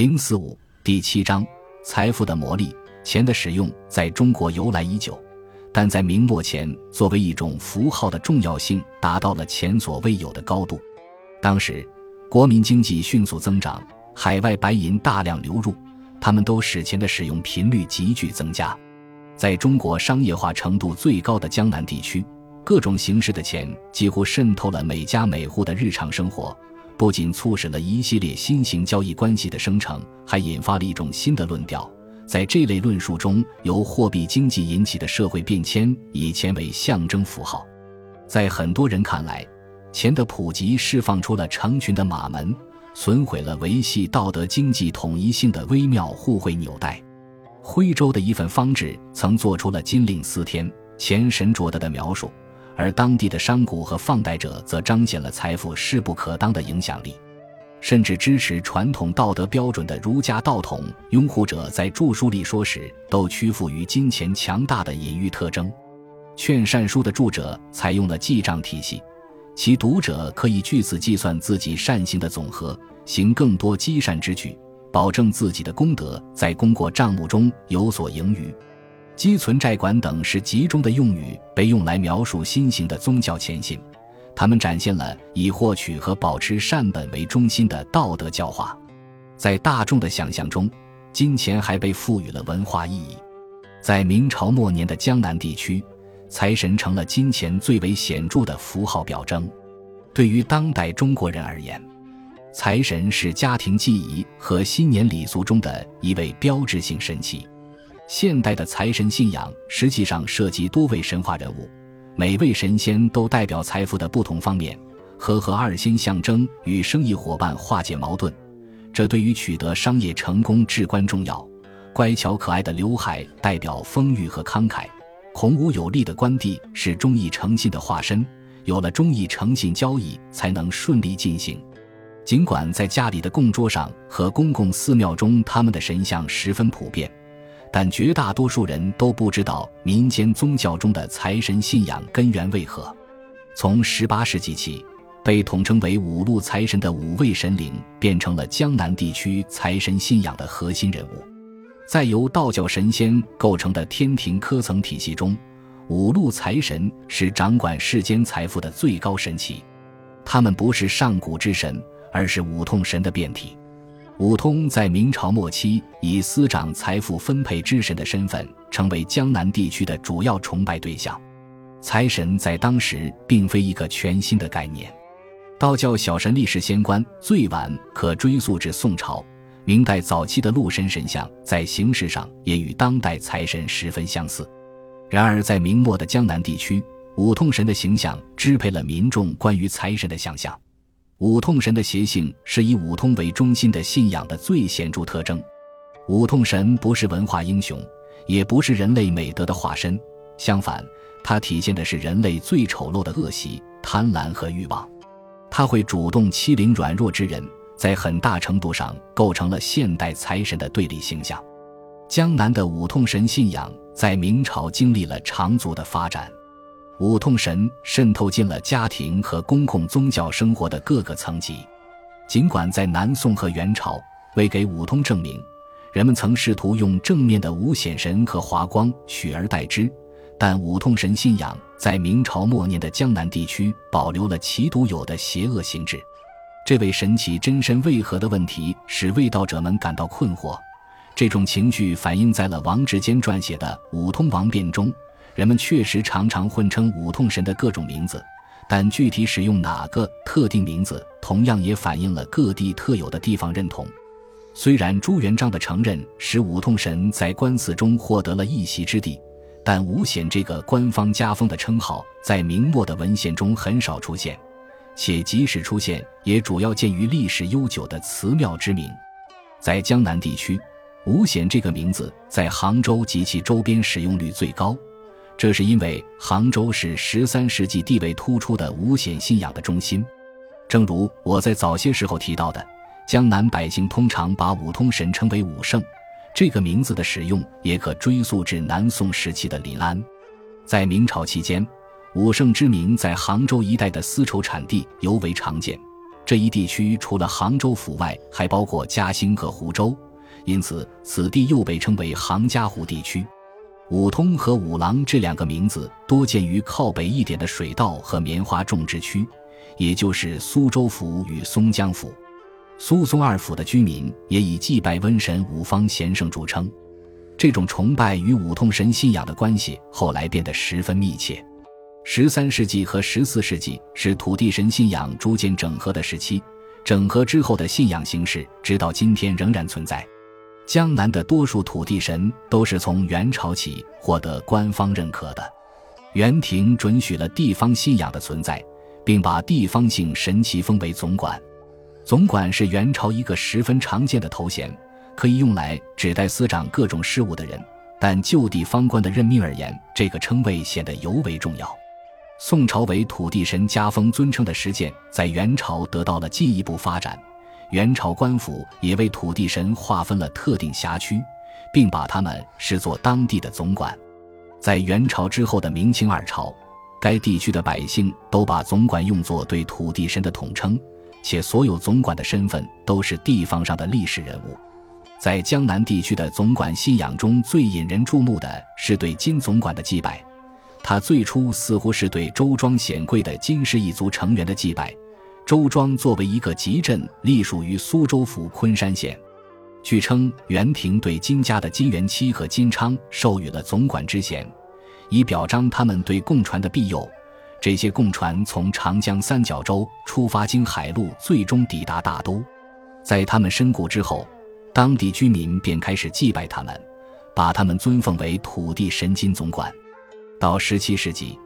零四五第七章：财富的魔力。钱的使用在中国由来已久，但在明末前，作为一种符号的重要性达到了前所未有的高度。当时，国民经济迅速增长，海外白银大量流入，他们都使钱的使用频率急剧增加。在中国商业化程度最高的江南地区，各种形式的钱几乎渗透了每家每户的日常生活。不仅促使了一系列新型交易关系的生成，还引发了一种新的论调。在这类论述中，由货币经济引起的社会变迁以钱为象征符号。在很多人看来，钱的普及释放出了成群的马门，损毁了维系道德经济统一性的微妙互惠纽带。徽州的一份方志曾做出了“金令司天，钱神着的”的描述。而当地的商贾和放贷者则彰显了财富势不可当的影响力，甚至支持传统道德标准的儒家道统拥护者在著书立说时都屈服于金钱强大的隐喻特征。劝善书的著者采用了记账体系，其读者可以据此计算自己善行的总和，行更多积善之举，保证自己的功德在功过账目中有所盈余。积存债管等是集中的用语，被用来描述新型的宗教虔信。他们展现了以获取和保持善本为中心的道德教化。在大众的想象中，金钱还被赋予了文化意义。在明朝末年的江南地区，财神成了金钱最为显著的符号表征。对于当代中国人而言，财神是家庭祭仪和新年礼俗中的一位标志性神祇。现代的财神信仰实际上涉及多位神话人物，每位神仙都代表财富的不同方面。和合二仙象征与生意伙伴化解矛盾，这对于取得商业成功至关重要。乖巧可爱的刘海代表丰裕和慷慨，孔武有力的关帝是忠义诚信的化身。有了忠义诚信交易，才能顺利进行。尽管在家里的供桌上和公共寺庙中，他们的神像十分普遍。但绝大多数人都不知道民间宗教中的财神信仰根源为何。从十八世纪起，被统称为五路财神的五位神灵变成了江南地区财神信仰的核心人物。在由道教神仙构成的天庭科层体系中，五路财神是掌管世间财富的最高神祇。他们不是上古之神，而是五通神的变体。五通在明朝末期以司掌财富分配之神的身份，成为江南地区的主要崇拜对象。财神在当时并非一个全新的概念，道教小神历史仙官最晚可追溯至宋朝。明代早期的禄神神像在形式上也与当代财神十分相似。然而，在明末的江南地区，五通神的形象支配了民众关于财神的想象。五通神的邪性是以五通为中心的信仰的最显著特征。五通神不是文化英雄，也不是人类美德的化身，相反，它体现的是人类最丑陋的恶习——贪婪和欲望。它会主动欺凌软弱之人，在很大程度上构成了现代财神的对立形象。江南的五通神信仰在明朝经历了长足的发展。五通神渗透进了家庭和公共宗教生活的各个层级。尽管在南宋和元朝，为给五通正名，人们曾试图用正面的五显神和华光取而代之，但五通神信仰在明朝末年的江南地区保留了其独有的邪恶性质。这位神奇真身为何的问题，使卫道者们感到困惑。这种情绪反映在了王志坚撰写的《五通王辩》中。人们确实常常混称五通神的各种名字，但具体使用哪个特定名字，同样也反映了各地特有的地方认同。虽然朱元璋的承认使五通神在官司中获得了一席之地，但五显这个官方加封的称号在明末的文献中很少出现，且即使出现，也主要见于历史悠久的祠庙之名。在江南地区，五显这个名字在杭州及其周边使用率最高。这是因为杭州是十三世纪地位突出的五显信仰的中心，正如我在早些时候提到的，江南百姓通常把五通神称为武圣，这个名字的使用也可追溯至南宋时期的临安。在明朝期间，武圣之名在杭州一带的丝绸产地尤为常见，这一地区除了杭州府外，还包括嘉兴和湖州，因此此地又被称为杭嘉湖地区。五通和五郎这两个名字多见于靠北一点的水稻和棉花种植区，也就是苏州府与松江府。苏松二府的居民也以祭拜瘟神五方贤圣著称。这种崇拜与五通神信仰的关系后来变得十分密切。十三世纪和十四世纪是土地神信仰逐渐整合的时期，整合之后的信仰形式直到今天仍然存在。江南的多数土地神都是从元朝起获得官方认可的，元廷准许了地方信仰的存在，并把地方性神祇封为总管。总管是元朝一个十分常见的头衔，可以用来指代司掌各种事务的人。但就地方官的任命而言，这个称谓显得尤为重要。宋朝为土地神加封尊称的实践，在元朝得到了进一步发展。元朝官府也为土地神划分了特定辖区，并把他们视作当地的总管。在元朝之后的明清二朝，该地区的百姓都把总管用作对土地神的统称，且所有总管的身份都是地方上的历史人物。在江南地区的总管信仰中最引人注目的是对金总管的祭拜，他最初似乎是对周庄显贵的金氏一族成员的祭拜。周庄作为一个集镇，隶属于苏州府昆山县。据称，元廷对金家的金元期和金昌授予了总管之衔，以表彰他们对贡船的庇佑。这些贡船从长江三角洲出发，经海路，最终抵达大都。在他们身故之后，当地居民便开始祭拜他们，把他们尊奉为土地神金总管。到十七世纪。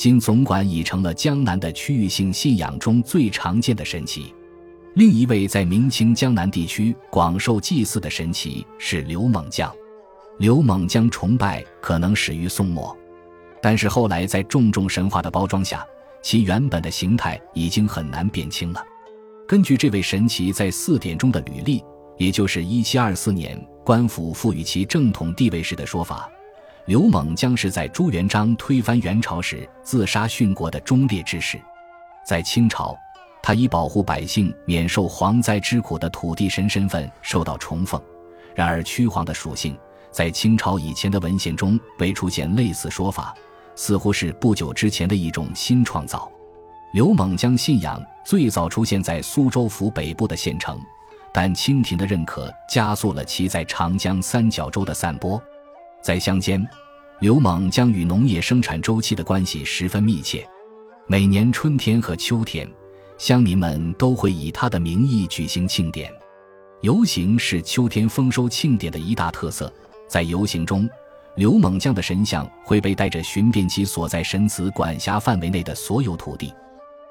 金总管已成了江南的区域性信仰中最常见的神祇。另一位在明清江南地区广受祭祀的神祇是刘猛将。刘猛将崇拜可能始于宋末，但是后来在重重神话的包装下，其原本的形态已经很难辨清了。根据这位神祇在四典中的履历，也就是一七二四年官府赋予其正统地位时的说法。刘猛将是在朱元璋推翻元朝时自杀殉国的忠烈之士，在清朝，他以保护百姓免受蝗灾之苦的土地神身份受到崇奉。然而，驱蝗的属性在清朝以前的文献中未出现类似说法，似乎是不久之前的一种新创造。刘猛将信仰最早出现在苏州府北部的县城，但清廷的认可加速了其在长江三角洲的散播。在乡间，刘猛将与农业生产周期的关系十分密切。每年春天和秋天，乡民们都会以他的名义举行庆典。游行是秋天丰收庆典的一大特色。在游行中，刘猛将的神像会被带着寻遍其所在神祠管辖范围内的所有土地。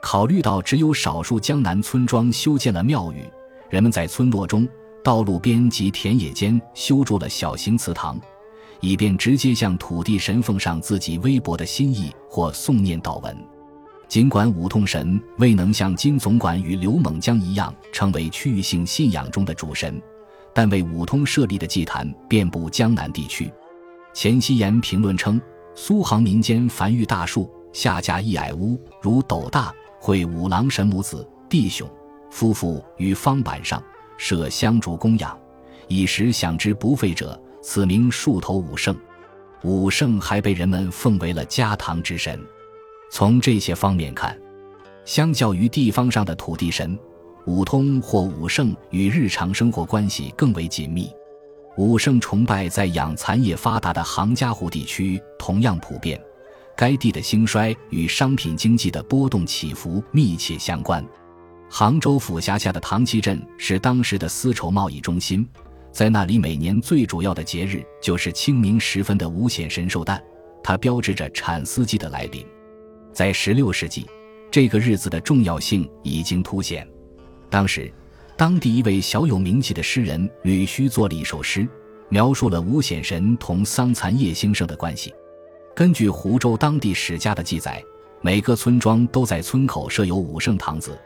考虑到只有少数江南村庄修建了庙宇，人们在村落中、道路边及田野间修筑了小型祠堂。以便直接向土地神奉上自己微薄的心意或诵念祷文。尽管五通神未能像金总管与刘猛将一样成为区域性信仰中的主神，但为五通设立的祭坛遍布江南地区。钱希言评论称：“苏杭民间凡遇大树，下架一矮屋，如斗大，会五郎神母子弟兄夫妇于方板上设香烛供养，以时享之不废者。”此名树头武圣，武圣还被人们奉为了家堂之神。从这些方面看，相较于地方上的土地神，武通或武圣与日常生活关系更为紧密。武圣崇拜在养蚕业发达的杭嘉湖地区同样普遍，该地的兴衰与商品经济的波动起伏密切相关。杭州府辖下的唐七镇是当时的丝绸贸易中心。在那里，每年最主要的节日就是清明时分的五显神寿诞，它标志着产丝季的来临。在16世纪，这个日子的重要性已经凸显。当时，当地一位小有名气的诗人吕须作了一首诗，描述了五显神同桑蚕叶兴盛的关系。根据湖州当地史家的记载，每个村庄都在村口设有五圣堂子，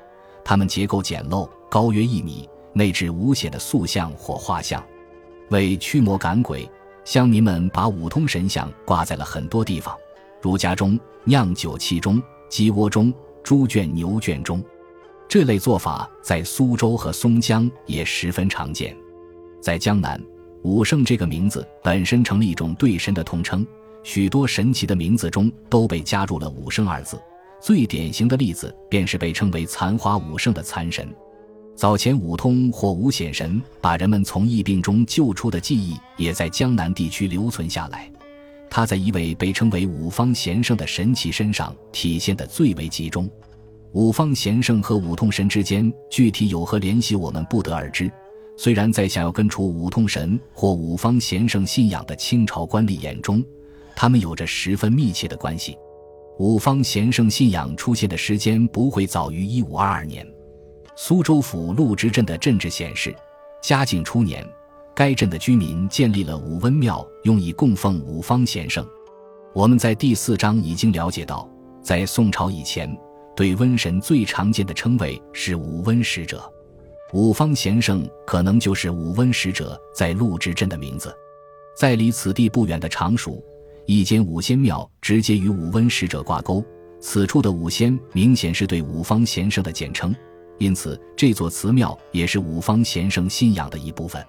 它们结构简陋，高约一米。内置五显的塑像或画像，为驱魔赶鬼，乡民们把五通神像挂在了很多地方，如家中、酿酒器中、鸡窝中、猪圈、牛圈中。这类做法在苏州和松江也十分常见。在江南，武圣这个名字本身成了一种对神的统称，许多神奇的名字中都被加入了“武圣”二字。最典型的例子便是被称为残花武圣的残神。早前五通或五显神把人们从疫病中救出的记忆，也在江南地区留存下来。他在一位被称为五方贤圣的神奇身上体现得最为集中。五方贤圣和五通神之间具体有何联系，我们不得而知。虽然在想要根除五通神或五方贤圣信仰的清朝官吏眼中，他们有着十分密切的关系。五方贤圣信仰出现的时间不会早于一五二二年。苏州府陆直镇的镇志显示，嘉靖初年，该镇的居民建立了五温庙，用以供奉五方贤圣。我们在第四章已经了解到，在宋朝以前，对瘟神最常见的称谓是五温使者。五方贤圣可能就是五温使者在陆直镇的名字，在离此地不远的常熟，一间五仙庙直接与五温使者挂钩。此处的五仙明显是对五方贤圣的简称，因此这座祠庙也是五方贤圣信仰的一部分。